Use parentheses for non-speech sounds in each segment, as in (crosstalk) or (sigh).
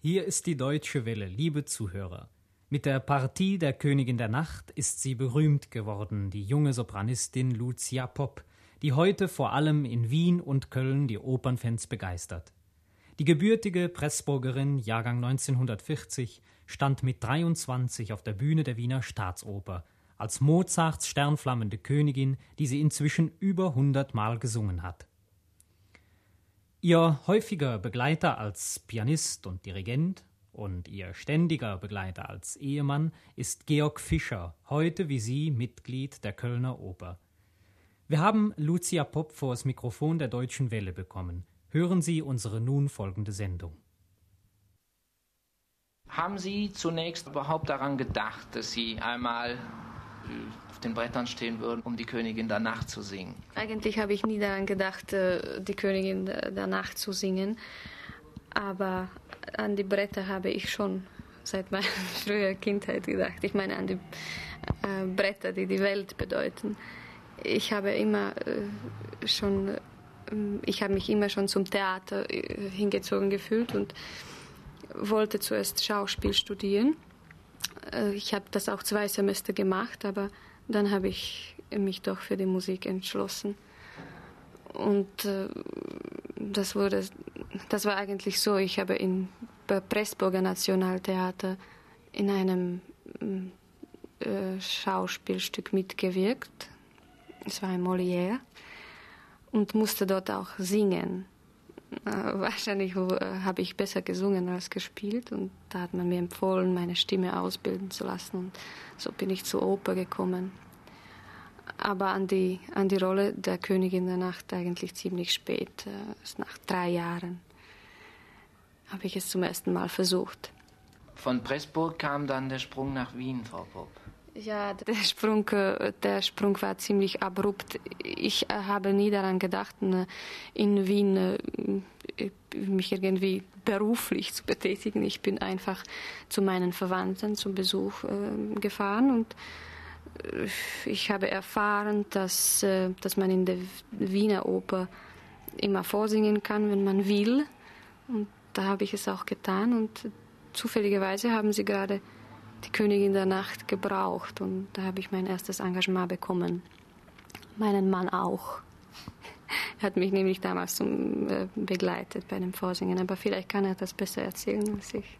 Hier ist die Deutsche Welle, liebe Zuhörer. Mit der Partie der Königin der Nacht ist sie berühmt geworden, die junge Sopranistin Lucia Popp, die heute vor allem in Wien und Köln die Opernfans begeistert. Die gebürtige Pressburgerin, Jahrgang 1940, stand mit 23 auf der Bühne der Wiener Staatsoper, als Mozarts sternflammende Königin, die sie inzwischen über hundertmal gesungen hat. Ihr häufiger Begleiter als Pianist und Dirigent und ihr ständiger Begleiter als Ehemann ist Georg Fischer, heute wie sie Mitglied der Kölner Oper. Wir haben Lucia Popp vor das Mikrofon der Deutschen Welle bekommen. Hören Sie unsere nun folgende Sendung. Haben Sie zunächst überhaupt daran gedacht, dass Sie einmal auf den Brettern stehen würden, um die Königin der Nacht zu singen? Eigentlich habe ich nie daran gedacht, äh, die Königin der Nacht zu singen. Aber an die Bretter habe ich schon seit meiner (laughs) frühen Kindheit gedacht. Ich meine an die äh, Bretter, die die Welt bedeuten. Ich habe immer äh, schon, ich habe mich immer schon zum Theater hingezogen gefühlt und wollte zuerst Schauspiel studieren. Ich habe das auch zwei Semester gemacht, aber dann habe ich mich doch für die Musik entschlossen. Und äh, das, wurde, das war eigentlich so, ich habe in Pressburger Nationaltheater in einem äh, Schauspielstück mitgewirkt. Es war ein Molière und musste dort auch singen. Äh, wahrscheinlich äh, habe ich besser gesungen als gespielt und da hat man mir empfohlen, meine Stimme ausbilden zu lassen und so bin ich zur Oper gekommen. Aber an die, an die Rolle der Königin der Nacht eigentlich ziemlich spät, äh, nach drei Jahren, habe ich es zum ersten Mal versucht. Von Pressburg kam dann der Sprung nach Wien, Frau Popp. Ja, der Sprung, der Sprung war ziemlich abrupt. Ich habe nie daran gedacht, in Wien mich irgendwie beruflich zu betätigen. Ich bin einfach zu meinen Verwandten zum Besuch äh, gefahren und äh, ich habe erfahren, dass, äh, dass man in der Wiener Oper immer vorsingen kann, wenn man will. Und da habe ich es auch getan und zufälligerweise haben sie gerade die Königin der Nacht gebraucht und da habe ich mein erstes Engagement bekommen. Meinen Mann auch. Er hat mich nämlich damals zum, äh, begleitet bei dem Vorsingen, aber vielleicht kann er das besser erzählen als ich.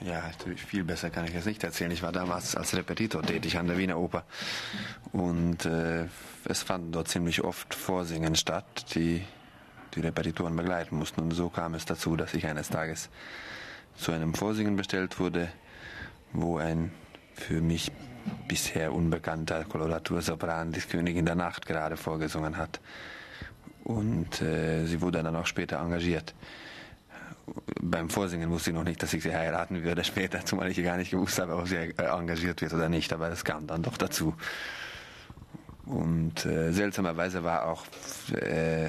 Ja, viel besser kann ich es nicht erzählen. Ich war damals als Repetitor tätig an der Wiener Oper und äh, es fanden dort ziemlich oft Vorsingen statt, die die Repetitoren begleiten mussten. Und so kam es dazu, dass ich eines Tages zu einem Vorsingen bestellt wurde, wo ein für mich bisher unbekannter Koloratursopran die Königin der Nacht gerade vorgesungen hat. Und äh, sie wurde dann auch später engagiert. Beim Vorsingen wusste ich noch nicht, dass ich sie heiraten würde (laughs) später, zumal ich gar nicht gewusst habe, ob sie äh, engagiert wird oder nicht, aber das kam dann doch dazu. Und äh, seltsamerweise war auch äh,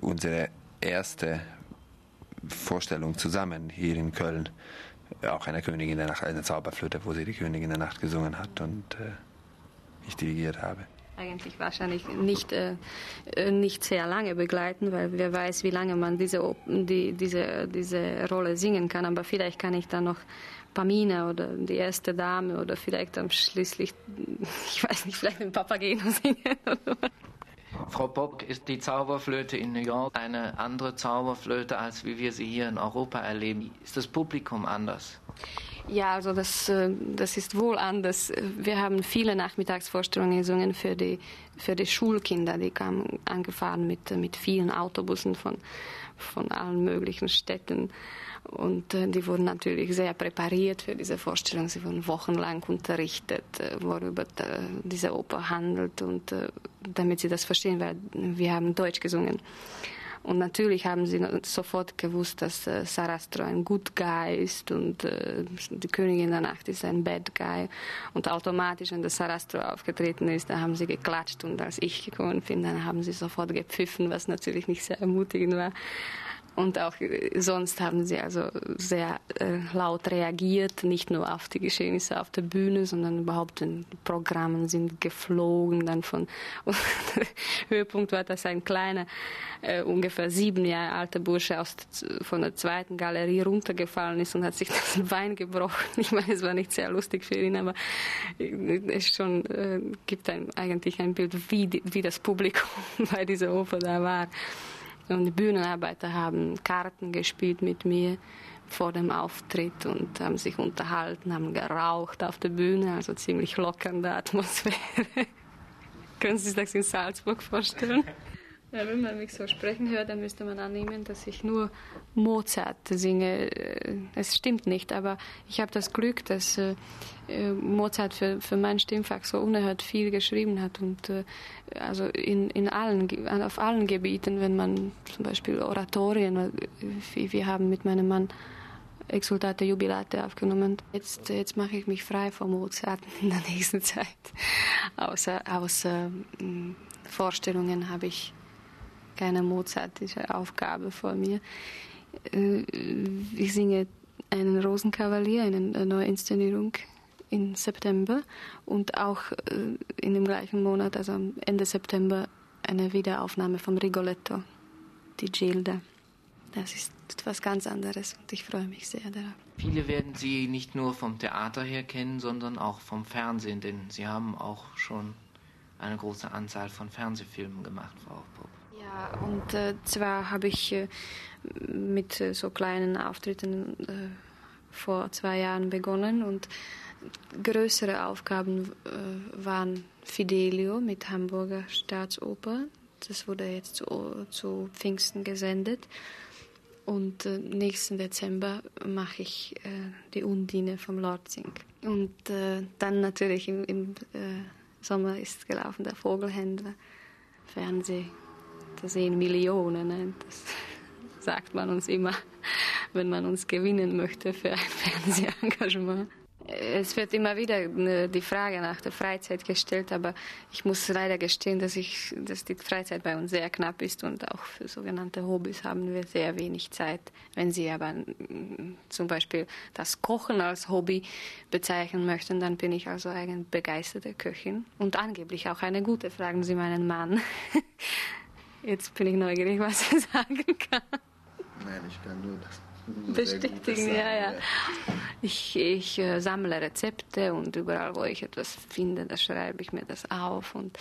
unsere erste Vorstellung zusammen hier in Köln auch eine Königin der Nacht, eine Zauberflöte, wo sie die Königin der Nacht gesungen hat und äh, ich dirigiert habe. Eigentlich wahrscheinlich nicht, äh, äh, nicht sehr lange begleiten, weil wer weiß, wie lange man diese, die, diese, diese Rolle singen kann. Aber vielleicht kann ich dann noch Pamina oder die erste Dame oder vielleicht dann schließlich, (laughs) ich weiß nicht, vielleicht den Papageno singen. Frau Bock, ist die Zauberflöte in New York eine andere Zauberflöte, als wie wir sie hier in Europa erleben? Ist das Publikum anders? Ja, also das, äh, das ist wohl anders. Wir haben viele Nachmittagsvorstellungen gesungen für die, für die Schulkinder. Die kamen angefahren mit, mit vielen Autobussen von, von allen möglichen Städten. Und äh, die wurden natürlich sehr präpariert für diese Vorstellung. Sie wurden wochenlang unterrichtet, äh, worüber äh, diese Oper handelt und damit sie das verstehen, weil wir haben Deutsch gesungen. Und natürlich haben sie sofort gewusst, dass Sarastro ein Good Guy ist und die Königin der Nacht ist ein Bad Guy. Und automatisch, wenn der Sarastro aufgetreten ist, da haben sie geklatscht und als ich gekommen bin, dann haben sie sofort gepfiffen, was natürlich nicht sehr ermutigend war. Und auch äh, sonst haben sie also sehr äh, laut reagiert, nicht nur auf die Geschehnisse auf der Bühne, sondern überhaupt in Programmen sind geflogen. Dann von (laughs) Höhepunkt war, dass ein kleiner, äh, ungefähr sieben Jahre alter Bursche aus, von der zweiten Galerie runtergefallen ist und hat sich (laughs) das Bein gebrochen. Ich meine, es war nicht sehr lustig für ihn, aber äh, es schon äh, gibt ein, eigentlich ein Bild, wie, wie das Publikum (laughs) bei dieser Oper da war. Und die Bühnenarbeiter haben Karten gespielt mit mir vor dem Auftritt und haben sich unterhalten, haben geraucht auf der Bühne, also ziemlich lockernde Atmosphäre. (laughs) Können Sie sich das in Salzburg vorstellen? Ja, wenn man mich so sprechen hört, dann müsste man annehmen, dass ich nur Mozart singe. Äh, es stimmt nicht, aber ich habe das Glück, dass äh, äh, Mozart für, für mein Stimmfach so unerhört viel geschrieben hat und also in, in allen, auf allen Gebieten, wenn man zum Beispiel Oratorien, wir haben mit meinem Mann Exultate Jubilate aufgenommen. Jetzt, jetzt mache ich mich frei vom Mozart in der nächsten Zeit. Außer, außer Vorstellungen habe ich keine mozartische Aufgabe vor mir. Äh, ich singe einen Rosenkavalier, eine neue Inszenierung im September und auch äh, in dem gleichen Monat, also Ende September, eine Wiederaufnahme vom Rigoletto, die Gilda. Das ist etwas ganz anderes und ich freue mich sehr darauf. Viele werden Sie nicht nur vom Theater her kennen, sondern auch vom Fernsehen, denn Sie haben auch schon eine große Anzahl von Fernsehfilmen gemacht, Frau Popp. Ja, und äh, zwar habe ich äh, mit äh, so kleinen Auftritten äh, vor zwei Jahren begonnen und größere Aufgaben äh, waren Fidelio mit Hamburger Staatsoper. Das wurde jetzt zu, zu Pfingsten gesendet. Und äh, nächsten Dezember mache ich die Undine vom Lordzing. Und dann natürlich im, im Sommer ist gelaufen der Vogelhändler, Fernseh da sehen Millionen. Ne? Das (laughs) sagt man uns immer, wenn man uns gewinnen möchte für ein (laughs) Fernsehengagement. Es wird immer wieder ne, die Frage nach der Freizeit gestellt, aber ich muss leider gestehen, dass, ich, dass die Freizeit bei uns sehr knapp ist und auch für sogenannte Hobbys haben wir sehr wenig Zeit. Wenn Sie aber zum Beispiel das Kochen als Hobby bezeichnen möchten, dann bin ich also eine begeisterte Köchin und angeblich auch eine gute, fragen Sie meinen Mann. (laughs) Jetzt bin ich neugierig, was er (laughs) sagen kann. Nein, ich kann nur das. Bestätigen, ja, ja. Ich, ich äh, sammle Rezepte und überall, wo ich etwas finde, da schreibe ich mir das auf und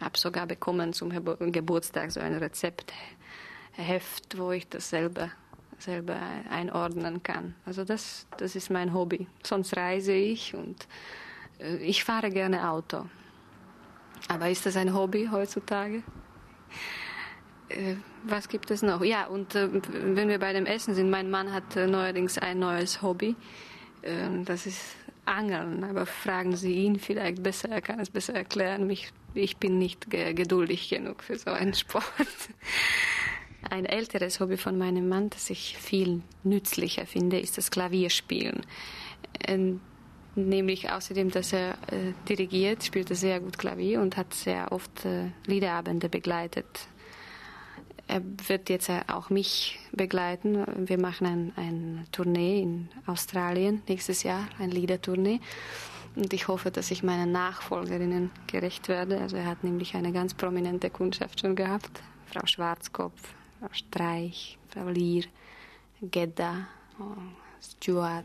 habe sogar bekommen zum Geburtstag so ein Rezeptheft, wo ich das selber, selber einordnen kann. Also das, das ist mein Hobby. Sonst reise ich und äh, ich fahre gerne Auto. Aber ist das ein Hobby heutzutage? Äh, was gibt es noch? Ja, und äh, wenn wir bei dem Essen sind, mein Mann hat äh, neuerdings ein neues Hobby. Ähm, das ist Angeln. Aber fragen Sie ihn vielleicht besser, er kann es besser erklären. Ich, ich bin nicht geduldig genug für so einen (laughs) Sport. Ein älteres Hobby von meinem Mann, das ich viel nützlicher finde, ist das Klavierspielen. Ähm, nämlich außerdem, dass er dirigiert, spielt er sehr gut Klavier und hat sehr oft Liederabende begleitet er wird jetzt auch mich begleiten. Wir machen ein, ein Tournee in Australien nächstes Jahr, ein Liedertournee. Und ich hoffe, dass ich meinen Nachfolgerinnen gerecht werde. Also er hat nämlich eine ganz prominente Kundschaft schon gehabt. Frau Schwarzkopf, Frau Streich, Frau Lier, Gedda, oh, Stuart.